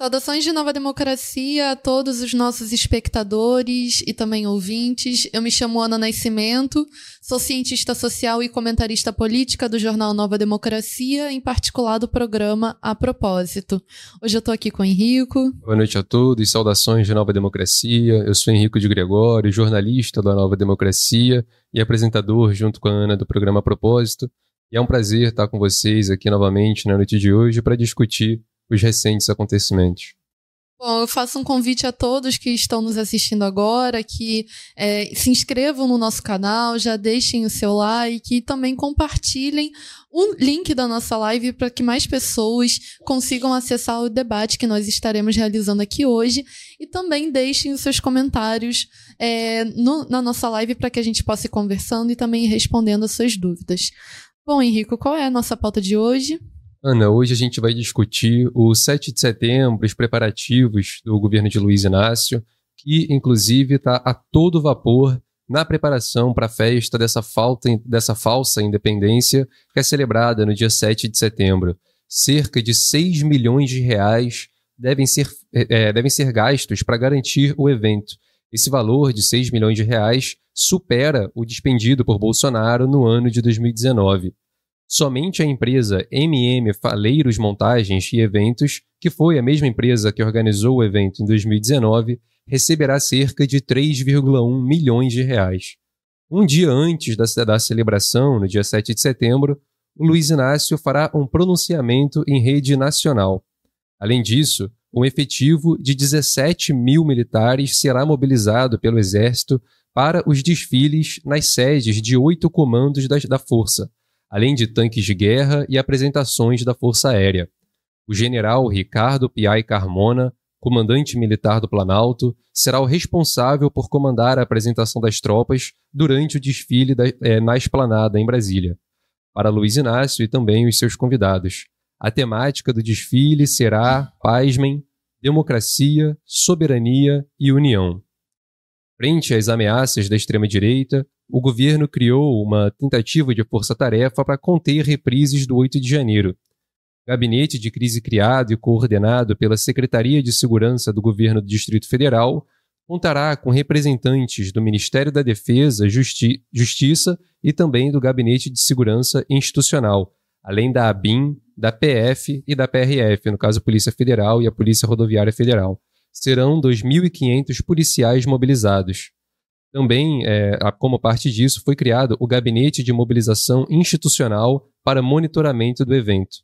Saudações de Nova Democracia a todos os nossos espectadores e também ouvintes. Eu me chamo Ana Nascimento, sou cientista social e comentarista política do jornal Nova Democracia, em particular do programa A Propósito. Hoje eu estou aqui com o Henrico. Boa noite a todos, saudações de Nova Democracia. Eu sou Henrico de Gregório, jornalista da Nova Democracia e apresentador junto com a Ana do programa A Propósito. E é um prazer estar com vocês aqui novamente na noite de hoje para discutir os recentes acontecimentos. Bom, eu faço um convite a todos que estão nos assistindo agora, que é, se inscrevam no nosso canal, já deixem o seu like e também compartilhem o link da nossa live para que mais pessoas consigam acessar o debate que nós estaremos realizando aqui hoje. E também deixem os seus comentários é, no, na nossa live para que a gente possa ir conversando e também respondendo as suas dúvidas. Bom, Henrico, qual é a nossa pauta de hoje? Ana, hoje a gente vai discutir o 7 de setembro, os preparativos do governo de Luiz Inácio, que inclusive está a todo vapor na preparação para a festa dessa, falta, dessa falsa independência que é celebrada no dia 7 de setembro. Cerca de 6 milhões de reais devem ser, é, devem ser gastos para garantir o evento. Esse valor de 6 milhões de reais supera o despendido por Bolsonaro no ano de 2019. Somente a empresa MM Faleiros Montagens e Eventos, que foi a mesma empresa que organizou o evento em 2019, receberá cerca de 3,1 milhões de reais. Um dia antes da, celebração, no dia 7 de setembro, o Luiz Inácio fará um pronunciamento em rede nacional. Além disso, um efetivo de 17 mil militares será mobilizado pelo Exército para os desfiles nas sedes de oito comandos da Força, além de tanques de guerra e apresentações da Força Aérea. O general Ricardo Piai Carmona, comandante militar do Planalto, será o responsável por comandar a apresentação das tropas durante o desfile da, é, na esplanada em Brasília. Para Luiz Inácio e também os seus convidados. A temática do desfile será, pasmem, democracia, soberania e união. Frente às ameaças da extrema-direita, o governo criou uma tentativa de força-tarefa para conter reprises do 8 de janeiro. Gabinete de crise criado e coordenado pela Secretaria de Segurança do Governo do Distrito Federal contará com representantes do Ministério da Defesa, Justi Justiça e também do Gabinete de Segurança Institucional, além da ABIN, da PF e da PRF, no caso Polícia Federal e a Polícia Rodoviária Federal serão 2.500 policiais mobilizados. Também, é, como parte disso, foi criado o Gabinete de Mobilização Institucional para monitoramento do evento.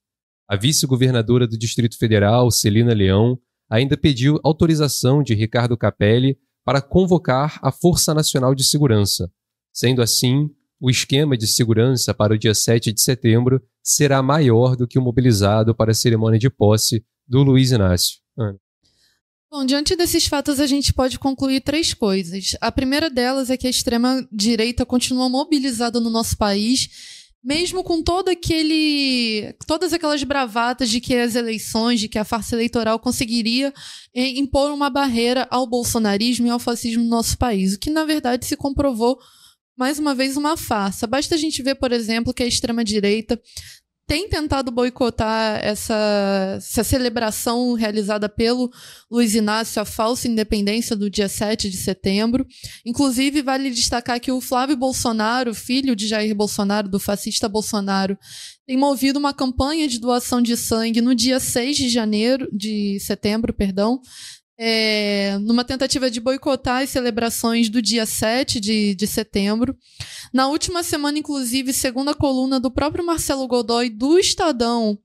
A vice-governadora do Distrito Federal, Celina Leão, ainda pediu autorização de Ricardo Capelli para convocar a Força Nacional de Segurança. Sendo assim, o esquema de segurança para o dia 7 de setembro será maior do que o mobilizado para a cerimônia de posse do Luiz Inácio. Bom, diante desses fatos, a gente pode concluir três coisas. A primeira delas é que a extrema-direita continua mobilizada no nosso país, mesmo com todo aquele, todas aquelas bravatas de que as eleições, de que a farsa eleitoral conseguiria eh, impor uma barreira ao bolsonarismo e ao fascismo no nosso país, o que na verdade se comprovou mais uma vez uma farsa. Basta a gente ver, por exemplo, que a extrema-direita tem tentado boicotar essa, essa celebração realizada pelo Luiz Inácio, a falsa independência do dia 7 de setembro. Inclusive, vale destacar que o Flávio Bolsonaro, filho de Jair Bolsonaro, do fascista Bolsonaro, tem movido uma campanha de doação de sangue no dia 6 de janeiro, de setembro, perdão, é, numa tentativa de boicotar as celebrações do dia 7 de, de setembro. Na última semana, inclusive, segundo a coluna do próprio Marcelo Godoy do Estadão,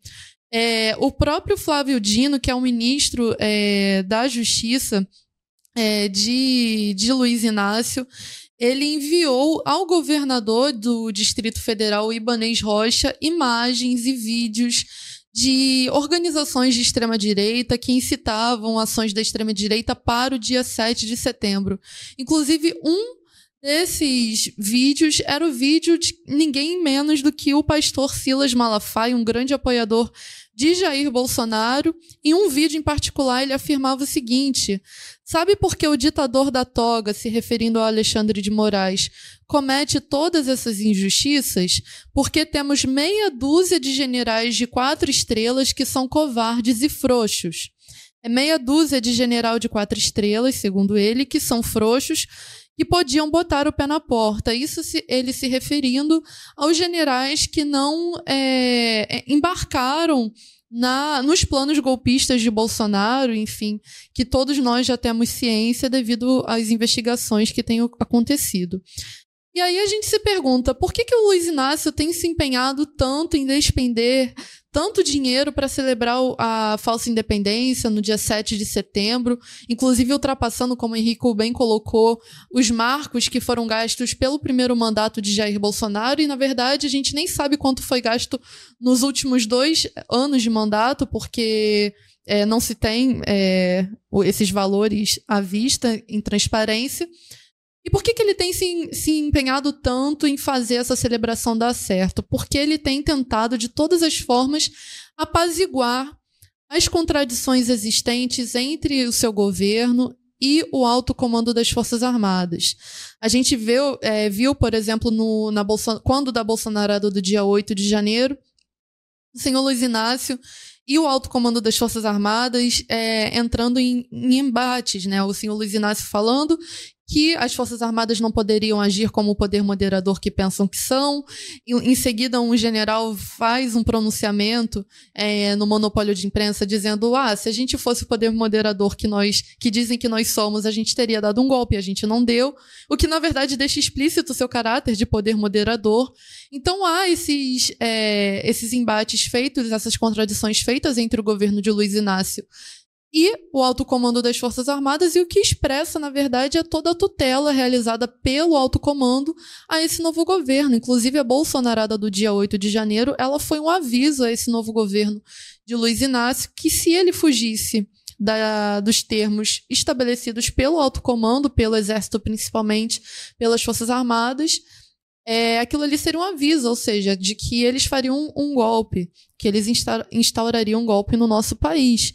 é, o próprio Flávio Dino, que é o ministro é, da Justiça é, de, de Luiz Inácio, ele enviou ao governador do Distrito Federal, Ibanês Rocha, imagens e vídeos de organizações de extrema-direita que incitavam ações da extrema-direita para o dia 7 de setembro. Inclusive, um desses vídeos era o vídeo de ninguém menos do que o pastor Silas Malafaia, um grande apoiador de Jair Bolsonaro. Em um vídeo em particular, ele afirmava o seguinte: Sabe por que o ditador da toga, se referindo a Alexandre de Moraes, comete todas essas injustiças? Porque temos meia dúzia de generais de quatro estrelas que são covardes e frouxos. É meia dúzia de general de quatro estrelas, segundo ele, que são frouxos que podiam botar o pé na porta. Isso se, ele se referindo aos generais que não é, é, embarcaram na, nos planos golpistas de Bolsonaro, enfim, que todos nós já temos ciência devido às investigações que têm acontecido. E aí a gente se pergunta por que, que o Luiz Inácio tem se empenhado tanto em despender tanto dinheiro para celebrar a falsa independência no dia 7 de setembro, inclusive ultrapassando, como o Henrique bem colocou, os marcos que foram gastos pelo primeiro mandato de Jair Bolsonaro, e na verdade a gente nem sabe quanto foi gasto nos últimos dois anos de mandato, porque é, não se tem é, esses valores à vista em transparência. E por que, que ele tem se, se empenhado tanto em fazer essa celebração dar certo? Porque ele tem tentado, de todas as formas, apaziguar as contradições existentes entre o seu governo e o alto comando das Forças Armadas. A gente viu, é, viu por exemplo, no, na quando da Bolsonarada do dia 8 de janeiro, o senhor Luiz Inácio e o alto comando das Forças Armadas é, entrando em, em, embates, né? O senhor Luiz Inácio falando que as Forças Armadas não poderiam agir como o poder moderador que pensam que são. E, em seguida, um general faz um pronunciamento é, no monopólio de imprensa dizendo: ah, se a gente fosse o poder moderador que nós, que dizem que nós somos, a gente teria dado um golpe, a gente não deu. O que, na verdade, deixa explícito o seu caráter de poder moderador. Então, há esses, é, esses embates feitos, essas contradições feitas entre o governo de Luiz Inácio e o alto comando das Forças Armadas, e o que expressa, na verdade, é toda a tutela realizada pelo alto comando a esse novo governo. Inclusive, a Bolsonarada do dia 8 de janeiro, ela foi um aviso a esse novo governo de Luiz Inácio que se ele fugisse da, dos termos estabelecidos pelo alto comando, pelo Exército principalmente, pelas Forças Armadas, é, aquilo ali seria um aviso, ou seja, de que eles fariam um, um golpe, que eles instaurariam um golpe no nosso país.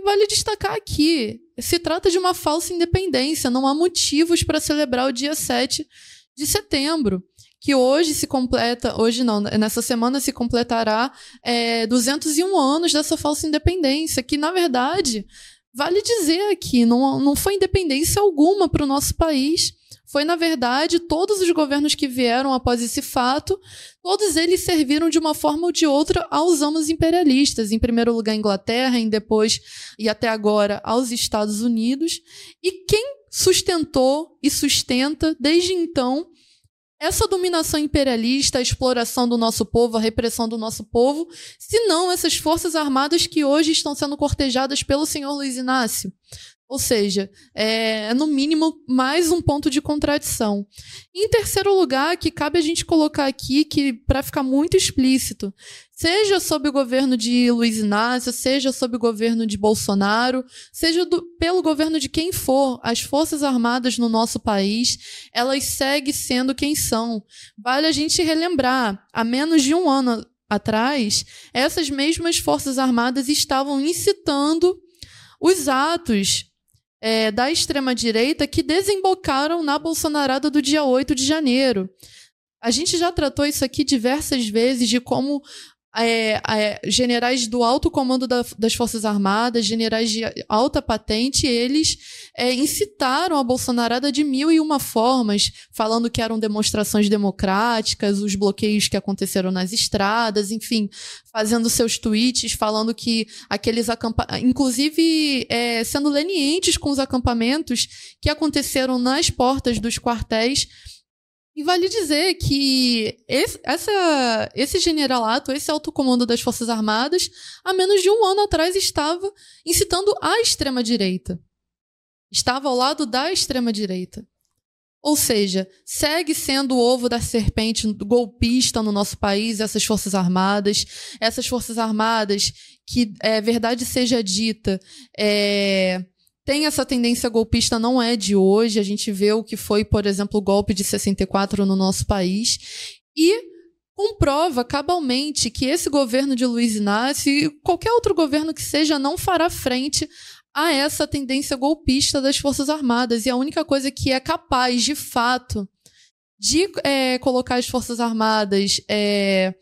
E vale destacar aqui, se trata de uma falsa independência, não há motivos para celebrar o dia 7 de setembro, que hoje se completa, hoje não, nessa semana se completará é, 201 anos dessa falsa independência, que na verdade, vale dizer aqui, não, não foi independência alguma para o nosso país foi, na verdade, todos os governos que vieram após esse fato, todos eles serviram de uma forma ou de outra aos amos imperialistas. Em primeiro lugar, a Inglaterra, e depois e até agora aos Estados Unidos. E quem sustentou e sustenta desde então essa dominação imperialista, a exploração do nosso povo, a repressão do nosso povo, se não essas forças armadas que hoje estão sendo cortejadas pelo senhor Luiz Inácio. Ou seja, é, no mínimo mais um ponto de contradição. Em terceiro lugar, que cabe a gente colocar aqui que para ficar muito explícito, seja sob o governo de Luiz Inácio, seja sob o governo de Bolsonaro, seja do, pelo governo de quem for, as forças armadas no nosso país, elas seguem sendo quem são. Vale a gente relembrar, há menos de um ano atrás, essas mesmas forças armadas estavam incitando os atos é, da extrema-direita que desembocaram na Bolsonarada do dia 8 de janeiro. A gente já tratou isso aqui diversas vezes de como é, é, generais do alto comando da, das Forças Armadas, generais de alta patente, eles é, incitaram a Bolsonarada de mil e uma formas, falando que eram demonstrações democráticas, os bloqueios que aconteceram nas estradas, enfim, fazendo seus tweets, falando que aqueles acampamentos, inclusive é, sendo lenientes com os acampamentos que aconteceram nas portas dos quartéis e vale dizer que esse, essa, esse generalato, esse alto comando das Forças Armadas, há menos de um ano atrás estava incitando a extrema-direita. Estava ao lado da extrema-direita. Ou seja, segue sendo o ovo da serpente golpista no nosso país, essas Forças Armadas. Essas Forças Armadas que, é, verdade seja dita, é, tem essa tendência golpista, não é de hoje. A gente vê o que foi, por exemplo, o golpe de 64 no nosso país. E comprova cabalmente que esse governo de Luiz Inácio e qualquer outro governo que seja não fará frente a essa tendência golpista das Forças Armadas. E a única coisa que é capaz, de fato, de é, colocar as Forças Armadas. É,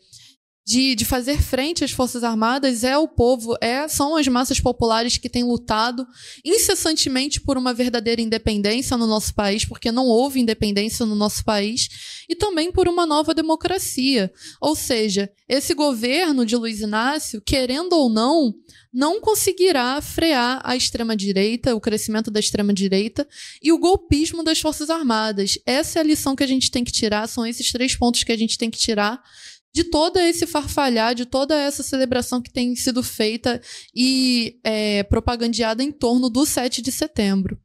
de, de fazer frente às Forças Armadas é o povo, é, são as massas populares que têm lutado incessantemente por uma verdadeira independência no nosso país, porque não houve independência no nosso país, e também por uma nova democracia. Ou seja, esse governo de Luiz Inácio, querendo ou não, não conseguirá frear a extrema-direita, o crescimento da extrema-direita e o golpismo das Forças Armadas. Essa é a lição que a gente tem que tirar, são esses três pontos que a gente tem que tirar de todo esse farfalhar, de toda essa celebração que tem sido feita e é, propagandeada em torno do 7 de setembro.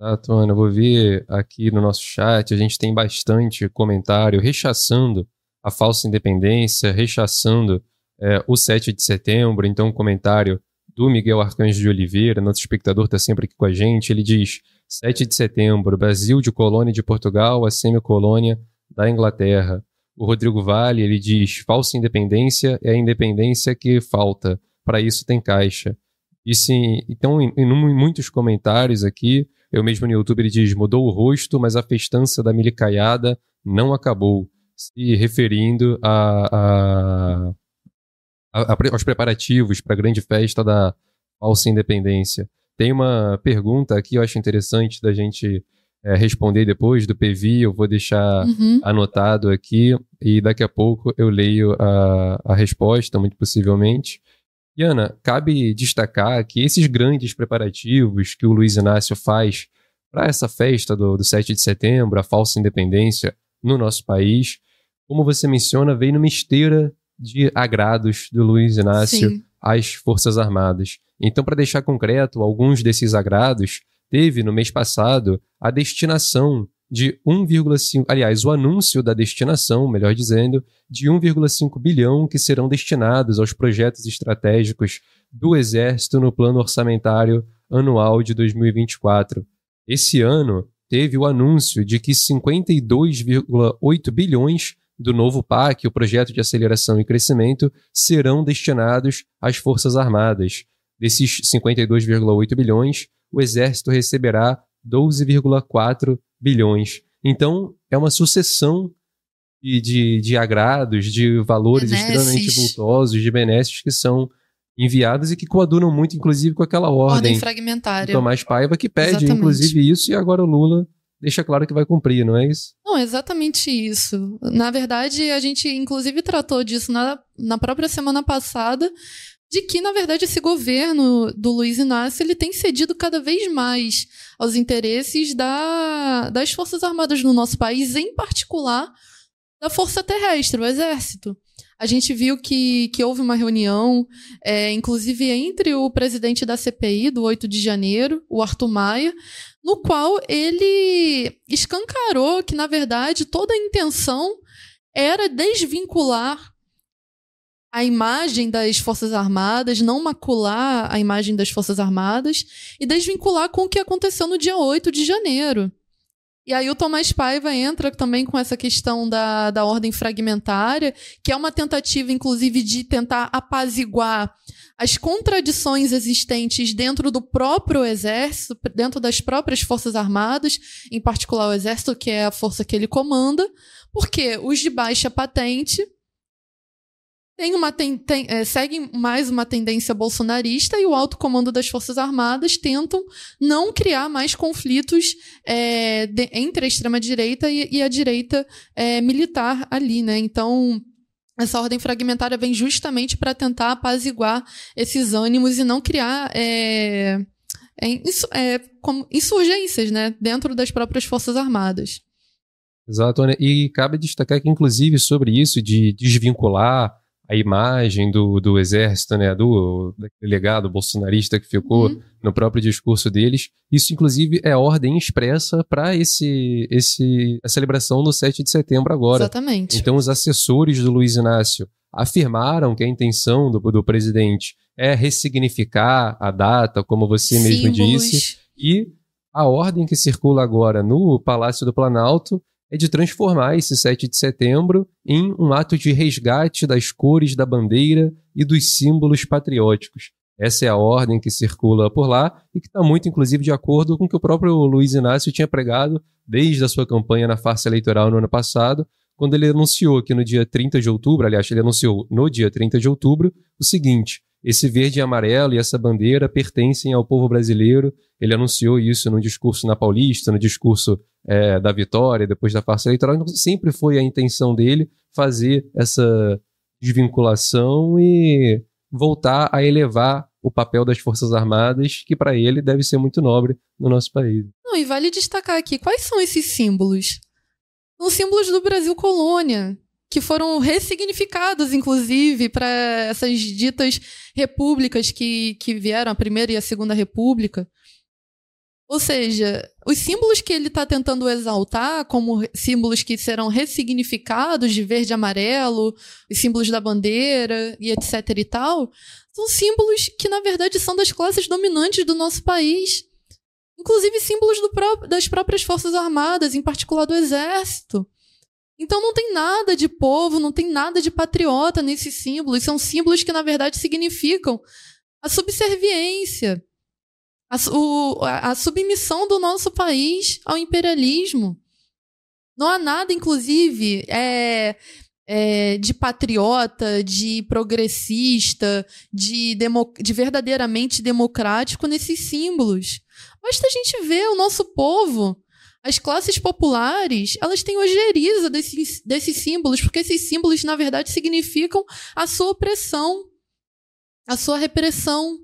Exato, Ana. Eu vou ver aqui no nosso chat, a gente tem bastante comentário rechaçando a falsa independência, rechaçando é, o 7 de setembro. Então, um comentário do Miguel Arcanjo de Oliveira, nosso espectador está sempre aqui com a gente. Ele diz: 7 de setembro, Brasil de colônia de Portugal a semi-colônia da Inglaterra. O Rodrigo Vale, ele diz: falsa independência é a independência que falta. Para isso tem caixa. E sim, então, em, em, muitos comentários aqui, eu mesmo no YouTube, ele diz: mudou o rosto, mas a festança da milicaiada não acabou. Se referindo a, a, a, aos preparativos para a grande festa da falsa independência. Tem uma pergunta aqui, eu acho interessante da gente é, responder depois do PV, eu vou deixar uhum. anotado aqui e daqui a pouco eu leio a, a resposta, muito possivelmente. E Ana, cabe destacar que esses grandes preparativos que o Luiz Inácio faz para essa festa do, do 7 de setembro, a falsa independência no nosso país, como você menciona, veio numa esteira de agrados do Luiz Inácio Sim. às Forças Armadas. Então, para deixar concreto, alguns desses agrados teve no mês passado a destinação de 1,5, aliás, o anúncio da destinação, melhor dizendo, de 1,5 bilhão que serão destinados aos projetos estratégicos do Exército no plano orçamentário anual de 2024. Esse ano teve o anúncio de que 52,8 bilhões do novo PAC, o projeto de aceleração e crescimento, serão destinados às Forças Armadas. Desses 52,8 bilhões, o Exército receberá 12,4 bilhões. Então, é uma sucessão de, de, de agrados, de valores benesses. extremamente vultosos, de benesses que são enviados e que coadunam muito, inclusive, com aquela ordem, ordem fragmentária. Tomás Paiva, que pede, Exatamente. inclusive, isso, e agora o Lula deixa claro que vai cumprir, não é isso? Não, exatamente isso. Na verdade, a gente, inclusive, tratou disso na, na própria semana passada, de que, na verdade, esse governo do Luiz Inácio ele tem cedido cada vez mais aos interesses da, das Forças Armadas no nosso país, em particular da Força Terrestre, o Exército. A gente viu que, que houve uma reunião, é, inclusive entre o presidente da CPI do 8 de janeiro, o Arthur Maia, no qual ele escancarou que, na verdade, toda a intenção era desvincular a imagem das Forças Armadas, não macular a imagem das Forças Armadas e desvincular com o que aconteceu no dia 8 de janeiro. E aí o Tomás Paiva entra também com essa questão da, da ordem fragmentária, que é uma tentativa, inclusive, de tentar apaziguar as contradições existentes dentro do próprio exército, dentro das próprias forças armadas, em particular o exército, que é a força que ele comanda, porque os de baixa patente tem uma tem, tem, é, mais uma tendência bolsonarista e o alto comando das Forças Armadas tentam não criar mais conflitos é, de, entre a extrema-direita e, e, a direita é, militar ali, né? Então, essa ordem fragmentária vem justamente para tentar apaziguar esses ânimos e não criar é, é, é, insurgências né, dentro das próprias Forças Armadas. Exato, né? e cabe destacar que, inclusive, sobre isso de desvincular a imagem do, do exército, né, do legado bolsonarista que ficou uhum. no próprio discurso deles. Isso, inclusive, é ordem expressa para esse, esse, a celebração do 7 de setembro agora. Exatamente. Então, os assessores do Luiz Inácio afirmaram que a intenção do, do presidente é ressignificar a data, como você Símbolos. mesmo disse, e a ordem que circula agora no Palácio do Planalto é de transformar esse 7 de setembro em um ato de resgate das cores da bandeira e dos símbolos patrióticos. Essa é a ordem que circula por lá e que está muito, inclusive, de acordo com o que o próprio Luiz Inácio tinha pregado desde a sua campanha na farsa eleitoral no ano passado, quando ele anunciou que no dia 30 de outubro, aliás, ele anunciou no dia 30 de outubro, o seguinte: esse verde e amarelo e essa bandeira pertencem ao povo brasileiro. Ele anunciou isso no discurso na Paulista, no discurso é, da vitória, depois da farsa eleitoral. Então, sempre foi a intenção dele fazer essa desvinculação e voltar a elevar o papel das Forças Armadas, que para ele deve ser muito nobre no nosso país. Não, e vale destacar aqui quais são esses símbolos. São símbolos do Brasil colônia, que foram ressignificados, inclusive, para essas ditas repúblicas que, que vieram, a Primeira e a Segunda República. Ou seja, os símbolos que ele está tentando exaltar, como símbolos que serão ressignificados de verde e amarelo, os símbolos da bandeira e etc e tal, são símbolos que, na verdade, são das classes dominantes do nosso país. Inclusive símbolos pró das próprias Forças Armadas, em particular do Exército. Então não tem nada de povo, não tem nada de patriota nesses símbolos. São símbolos que, na verdade, significam a subserviência, a, o, a submissão do nosso país ao imperialismo. Não há nada, inclusive, é, é, de patriota, de progressista, de, demo, de verdadeiramente democrático nesses símbolos. Basta a gente ver o nosso povo as classes populares, elas têm ojeriza desses, desses símbolos, porque esses símbolos, na verdade, significam a sua opressão, a sua repressão.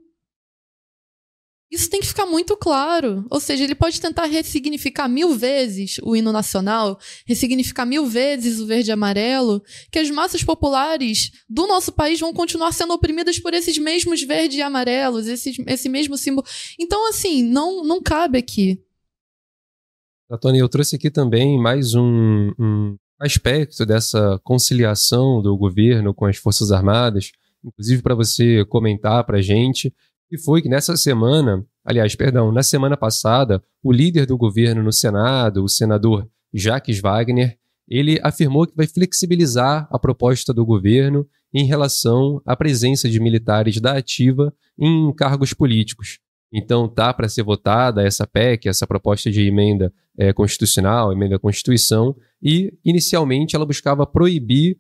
Isso tem que ficar muito claro. Ou seja, ele pode tentar ressignificar mil vezes o hino nacional, ressignificar mil vezes o verde e amarelo, que as massas populares do nosso país vão continuar sendo oprimidas por esses mesmos verdes e amarelos, esse, esse mesmo símbolo. Então, assim, não, não cabe aqui. Tony, eu trouxe aqui também mais um, um aspecto dessa conciliação do governo com as Forças Armadas, inclusive para você comentar para a gente, que foi que nessa semana, aliás, perdão, na semana passada, o líder do governo no Senado, o senador Jacques Wagner, ele afirmou que vai flexibilizar a proposta do governo em relação à presença de militares da ativa em cargos políticos. Então tá para ser votada essa PEC, essa proposta de emenda é, constitucional, emenda à Constituição, e inicialmente ela buscava proibir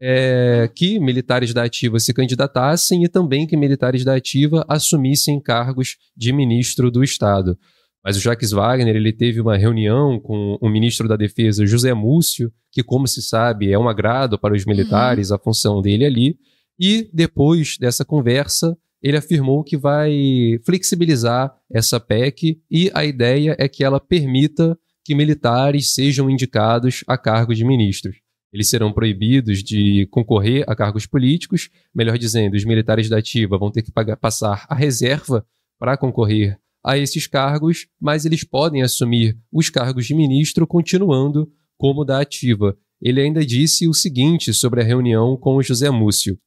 é, que militares da ativa se candidatassem e também que militares da ativa assumissem cargos de ministro do Estado. Mas o Jacques Wagner ele teve uma reunião com o ministro da Defesa, José Múcio, que, como se sabe, é um agrado para os militares uhum. a função dele ali. E depois dessa conversa, ele afirmou que vai flexibilizar essa PEC e a ideia é que ela permita que militares sejam indicados a cargos de ministros. Eles serão proibidos de concorrer a cargos políticos, melhor dizendo, os militares da ativa vão ter que pagar, passar a reserva para concorrer a esses cargos, mas eles podem assumir os cargos de ministro continuando como da ativa. Ele ainda disse o seguinte sobre a reunião com o José Múcio.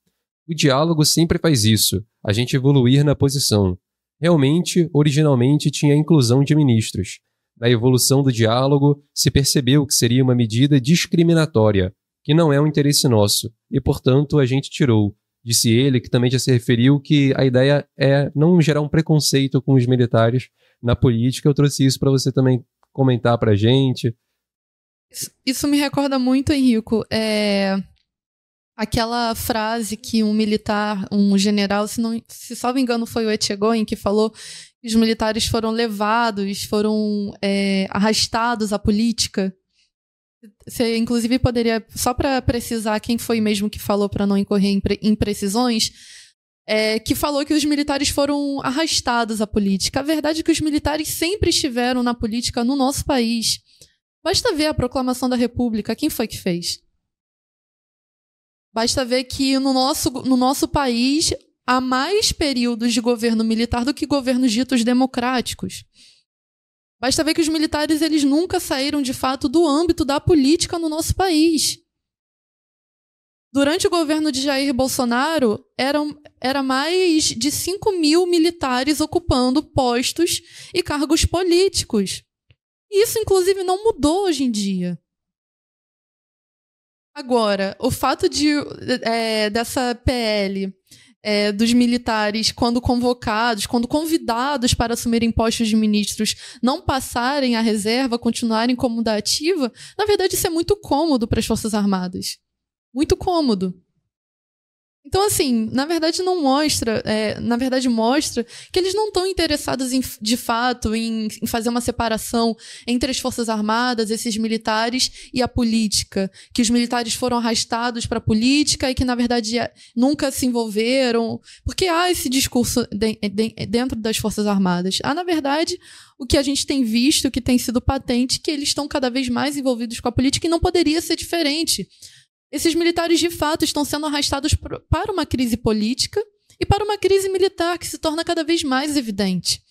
O diálogo sempre faz isso, a gente evoluir na posição. Realmente, originalmente tinha a inclusão de ministros. Na evolução do diálogo, se percebeu que seria uma medida discriminatória, que não é um interesse nosso, e portanto a gente tirou. Disse ele, que também já se referiu que a ideia é não gerar um preconceito com os militares na política. Eu trouxe isso para você também comentar para a gente. Isso me recorda muito, Henrico. É aquela frase que um militar, um general, se não, se só me engano foi o Etchegoyen que falou que os militares foram levados, foram é, arrastados à política. Você, inclusive, poderia, só para precisar quem foi mesmo que falou para não incorrer em imprecisões, é, que falou que os militares foram arrastados à política. A verdade é que os militares sempre estiveram na política no nosso país. Basta ver a proclamação da República. Quem foi que fez? Basta ver que no nosso, no nosso país há mais períodos de governo militar do que governos ditos democráticos. Basta ver que os militares eles nunca saíram de fato do âmbito da política no nosso país. Durante o governo de Jair Bolsonaro, eram, era mais de 5 mil militares ocupando postos e cargos políticos. Isso, inclusive, não mudou hoje em dia. Agora, o fato de é, dessa PL é, dos militares, quando convocados, quando convidados para assumirem postos de ministros, não passarem a reserva, continuarem como da ativa, na verdade isso é muito cômodo para as Forças Armadas. Muito cômodo. Então, assim, na verdade não mostra, é, na verdade mostra que eles não estão interessados em, de fato em, em, fazer uma separação entre as forças armadas, esses militares e a política, que os militares foram arrastados para a política e que na verdade nunca se envolveram, porque há esse discurso de, de, dentro das forças armadas. Há na verdade o que a gente tem visto, que tem sido patente, que eles estão cada vez mais envolvidos com a política e não poderia ser diferente. Esses militares, de fato, estão sendo arrastados para uma crise política e para uma crise militar que se torna cada vez mais evidente.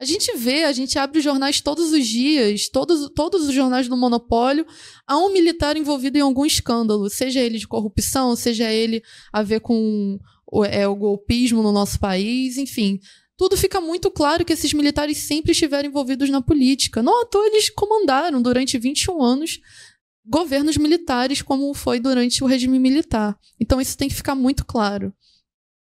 A gente vê, a gente abre os jornais todos os dias, todos, todos os jornais do monopólio, há um militar envolvido em algum escândalo, seja ele de corrupção, seja ele a ver com o, é, o golpismo no nosso país, enfim. Tudo fica muito claro que esses militares sempre estiveram envolvidos na política. Não à toa eles comandaram durante 21 anos governos militares, como foi durante o regime militar. Então isso tem que ficar muito claro.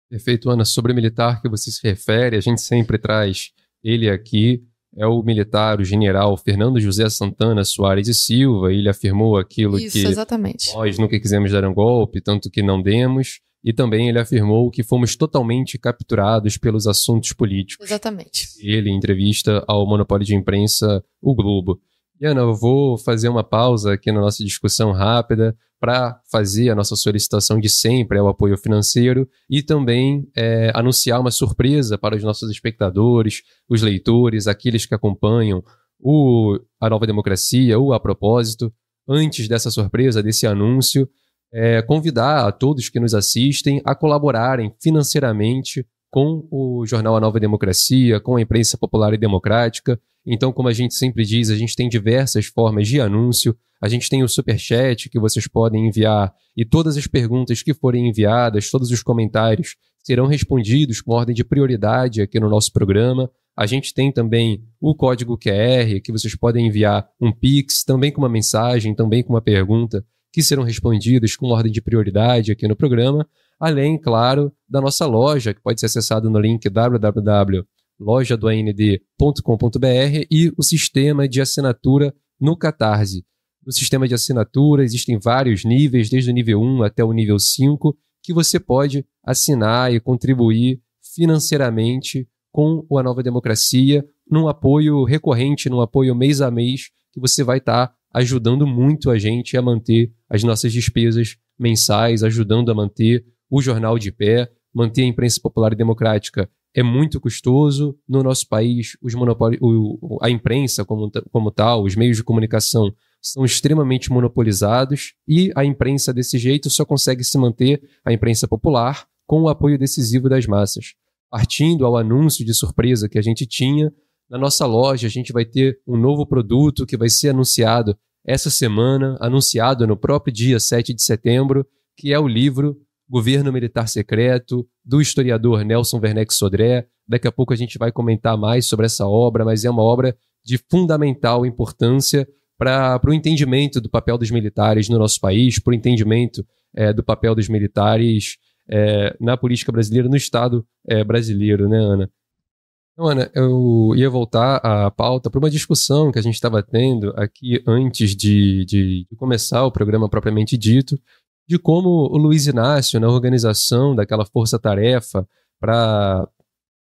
Perfeito, Ana. Sobre o militar que você se refere, a gente sempre traz ele aqui. É o militar, o general Fernando José Santana Soares e Silva. Ele afirmou aquilo Isso, que exatamente. nós nunca quisemos dar um golpe, tanto que não demos. E também ele afirmou que fomos totalmente capturados pelos assuntos políticos. Exatamente. Ele, em entrevista ao monopólio de imprensa, o Globo. Ana, eu vou fazer uma pausa aqui na nossa discussão rápida para fazer a nossa solicitação de sempre ao apoio financeiro e também é, anunciar uma surpresa para os nossos espectadores, os leitores, aqueles que acompanham o, a Nova Democracia, o A Propósito. Antes dessa surpresa, desse anúncio, é, convidar a todos que nos assistem a colaborarem financeiramente com o jornal A Nova Democracia, com a imprensa popular e democrática. Então, como a gente sempre diz, a gente tem diversas formas de anúncio. A gente tem o super chat que vocês podem enviar e todas as perguntas que forem enviadas, todos os comentários serão respondidos com ordem de prioridade aqui no nosso programa. A gente tem também o código QR que vocês podem enviar um pix, também com uma mensagem, também com uma pergunta que serão respondidas com ordem de prioridade aqui no programa além, claro, da nossa loja, que pode ser acessado no link www.lojadoand.com.br e o sistema de assinatura no Catarse. No sistema de assinatura existem vários níveis, desde o nível 1 até o nível 5, que você pode assinar e contribuir financeiramente com a Nova Democracia, num apoio recorrente, num apoio mês a mês, que você vai estar tá ajudando muito a gente a manter as nossas despesas mensais, ajudando a manter o jornal de pé, manter a imprensa popular e democrática é muito custoso. No nosso país, os monopólios, a imprensa como, como tal, os meios de comunicação são extremamente monopolizados e a imprensa desse jeito só consegue se manter, a imprensa popular, com o apoio decisivo das massas. Partindo ao anúncio de surpresa que a gente tinha, na nossa loja a gente vai ter um novo produto que vai ser anunciado essa semana, anunciado no próprio dia 7 de setembro, que é o livro Governo Militar Secreto, do historiador Nelson Werneck Sodré. Daqui a pouco a gente vai comentar mais sobre essa obra, mas é uma obra de fundamental importância para o entendimento do papel dos militares no nosso país, para o entendimento é, do papel dos militares é, na política brasileira, no Estado é, brasileiro, né, Ana? Então, Ana, eu ia voltar à pauta para uma discussão que a gente estava tendo aqui antes de, de, de começar o programa propriamente dito, de como o Luiz Inácio, na organização daquela força-tarefa para,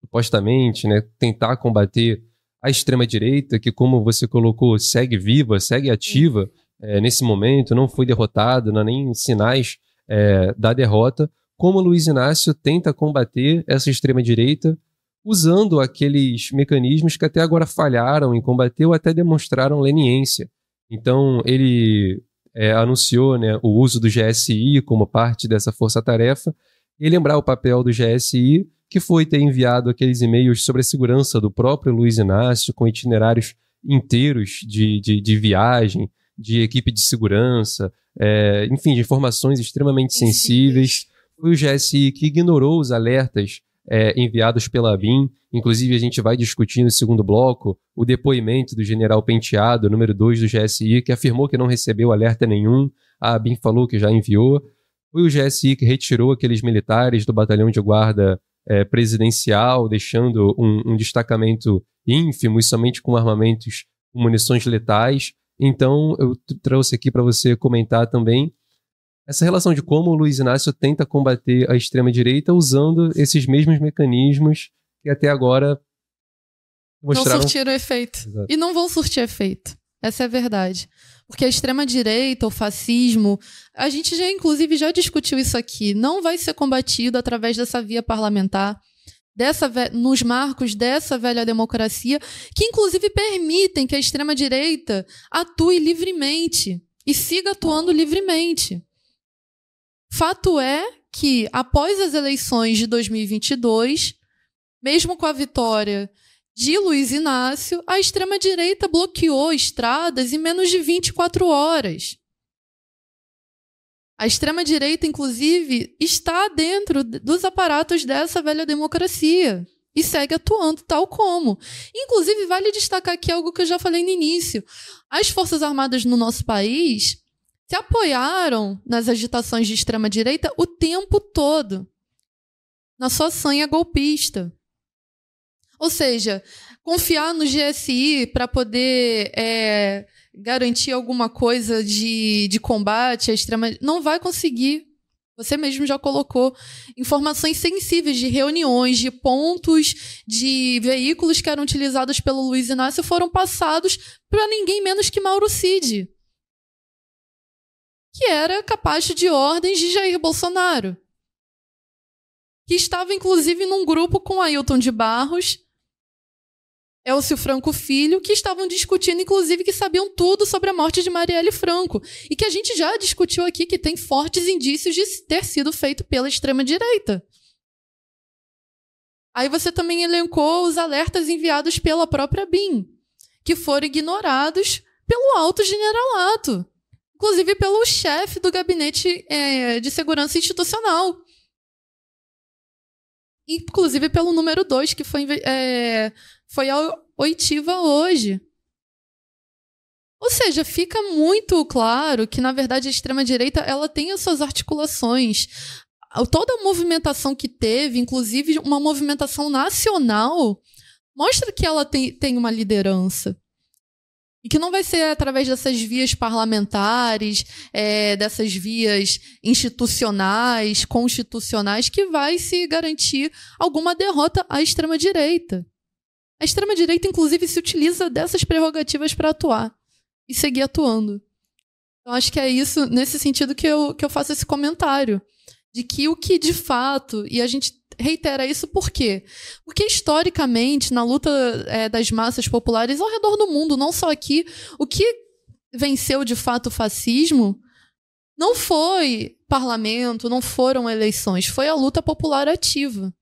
supostamente, né, tentar combater a extrema-direita, que, como você colocou, segue viva, segue ativa é, nesse momento, não foi derrotada, não há nem sinais é, da derrota, como o Luiz Inácio tenta combater essa extrema-direita usando aqueles mecanismos que até agora falharam em combater ou até demonstraram leniência. Então, ele é, anunciou né, o uso do GSI como parte dessa força-tarefa e lembrar o papel do GSI, que foi ter enviado aqueles e-mails sobre a segurança do próprio Luiz Inácio, com itinerários inteiros de, de, de viagem, de equipe de segurança, é, enfim, de informações extremamente sensíveis. Foi o GSI que ignorou os alertas é, enviados pela BIM. Inclusive, a gente vai discutir no segundo bloco o depoimento do general Penteado, número 2 do GSI, que afirmou que não recebeu alerta nenhum. A BIM falou que já enviou. Foi o GSI que retirou aqueles militares do batalhão de guarda é, presidencial, deixando um, um destacamento ínfimo e somente com armamentos munições letais. Então, eu trouxe aqui para você comentar também essa relação de como o Luiz Inácio tenta combater a extrema-direita usando esses mesmos mecanismos que até agora mostraram... Não surtiram efeito. Exato. E não vão surtir efeito. Essa é a verdade. Porque a extrema-direita, o fascismo, a gente já, inclusive, já discutiu isso aqui, não vai ser combatido através dessa via parlamentar, dessa nos marcos dessa velha democracia, que inclusive permitem que a extrema-direita atue livremente e siga atuando livremente. Fato é que, após as eleições de 2022, mesmo com a vitória de Luiz Inácio, a extrema-direita bloqueou estradas em menos de 24 horas. A extrema-direita, inclusive, está dentro dos aparatos dessa velha democracia e segue atuando tal como. Inclusive, vale destacar aqui algo que eu já falei no início. As Forças Armadas no nosso país se apoiaram nas agitações de extrema-direita o tempo todo, na sua sanha golpista. Ou seja, confiar no GSI para poder é, garantir alguma coisa de, de combate à extrema. Não vai conseguir. Você mesmo já colocou informações sensíveis de reuniões, de pontos, de veículos que eram utilizados pelo Luiz Inácio foram passados para ninguém menos que Mauro Cid, que era capaz de ordens de Jair Bolsonaro, que estava inclusive num grupo com Ailton de Barros Elcio Franco Filho, que estavam discutindo, inclusive, que sabiam tudo sobre a morte de Marielle Franco. E que a gente já discutiu aqui que tem fortes indícios de ter sido feito pela extrema-direita. Aí você também elencou os alertas enviados pela própria BIM, que foram ignorados pelo alto generalato, inclusive pelo chefe do gabinete é, de segurança institucional. Inclusive pelo número 2, que foi é, foi a oitiva hoje. Ou seja, fica muito claro que, na verdade, a extrema-direita ela tem as suas articulações. Toda a movimentação que teve, inclusive uma movimentação nacional, mostra que ela tem, tem uma liderança. E que não vai ser através dessas vias parlamentares, é, dessas vias institucionais, constitucionais, que vai se garantir alguma derrota à extrema-direita. A extrema-direita, inclusive, se utiliza dessas prerrogativas para atuar e seguir atuando. Eu acho que é isso, nesse sentido, que eu, que eu faço esse comentário. De que o que de fato, e a gente reitera isso por quê? Porque historicamente, na luta é, das massas populares ao redor do mundo, não só aqui, o que venceu de fato o fascismo não foi parlamento, não foram eleições, foi a luta popular ativa.